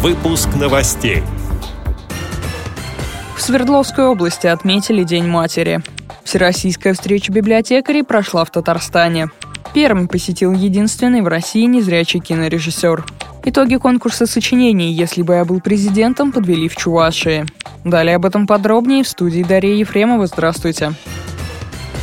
Выпуск новостей. В Свердловской области отметили День матери. Всероссийская встреча библиотекарей прошла в Татарстане. Пермь посетил единственный в России незрячий кинорежиссер. Итоги конкурса сочинений «Если бы я был президентом» подвели в Чувашии. Далее об этом подробнее в студии Дарья Ефремова. Здравствуйте.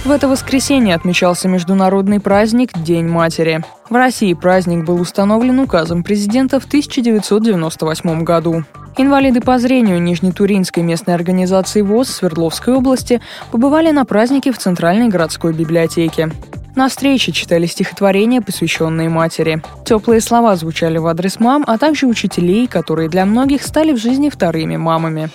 В это воскресенье отмечался международный праздник День матери. В России праздник был установлен указом президента в 1998 году. Инвалиды по зрению Нижнетуринской местной организации ВОЗ Свердловской области побывали на празднике в Центральной городской библиотеке. На встрече читали стихотворения, посвященные матери. Теплые слова звучали в адрес мам, а также учителей, которые для многих стали в жизни вторыми мамами.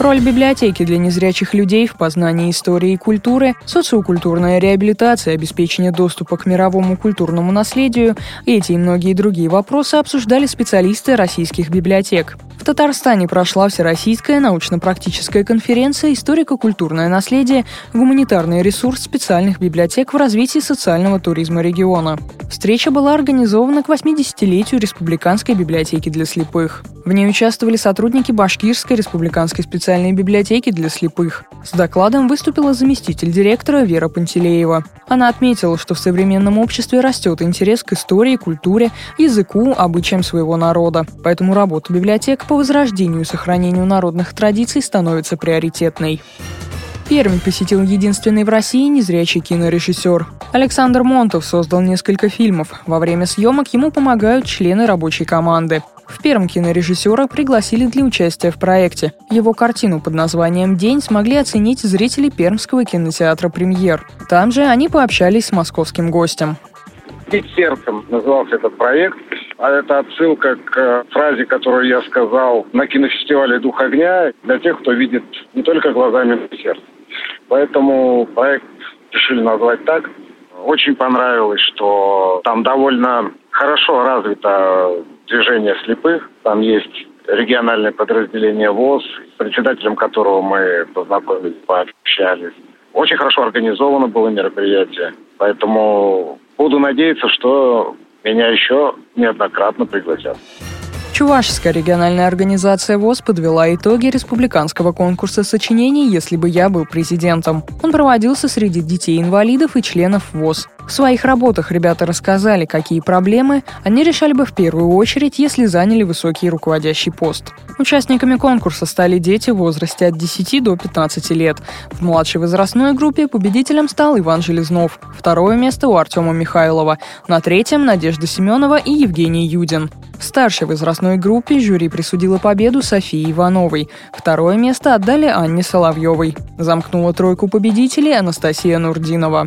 Роль библиотеки для незрячих людей в познании истории и культуры, социокультурная реабилитация, обеспечение доступа к мировому культурному наследию – эти и многие другие вопросы обсуждали специалисты российских библиотек. В Татарстане прошла Всероссийская научно-практическая конференция «Историко-культурное наследие. Гуманитарный ресурс специальных библиотек в развитии социального туризма региона». Встреча была организована к 80-летию Республиканской библиотеки для слепых. В ней участвовали сотрудники Башкирской республиканской специальной библиотеки для слепых. С докладом выступила заместитель директора Вера Пантелеева. Она отметила, что в современном обществе растет интерес к истории, культуре, языку, обычаям своего народа. Поэтому работа библиотек по возрождению и сохранению народных традиций становится приоритетной. Пермь посетил единственный в России незрячий кинорежиссер. Александр Монтов создал несколько фильмов. Во время съемок ему помогают члены рабочей команды. В Перм кинорежиссера пригласили для участия в проекте. Его картину под названием «День» смогли оценить зрители Пермского кинотеатра «Премьер». Там же они пообщались с московским гостем. «Бить сердцем» назывался этот проект. А это отсылка к фразе, которую я сказал на кинофестивале «Дух огня» для тех, кто видит не только глазами, но и сердцем. Поэтому проект решили назвать так. Очень понравилось, что там довольно хорошо развито движение слепых. Там есть региональное подразделение ВОЗ, председателем которого мы познакомились, пообщались. Очень хорошо организовано было мероприятие. Поэтому буду надеяться, что меня еще неоднократно пригласят. Чувашская региональная организация ВОЗ подвела итоги республиканского конкурса сочинений «Если бы я был президентом». Он проводился среди детей-инвалидов и членов ВОЗ. В своих работах ребята рассказали, какие проблемы они решали бы в первую очередь, если заняли высокий руководящий пост. Участниками конкурса стали дети в возрасте от 10 до 15 лет. В младшей возрастной группе победителем стал Иван Железнов. Второе место у Артема Михайлова. На третьем – Надежда Семенова и Евгений Юдин. В старшей возрастной группе жюри присудило победу Софии Ивановой. Второе место отдали Анне Соловьевой. Замкнула тройку победителей Анастасия Нурдинова.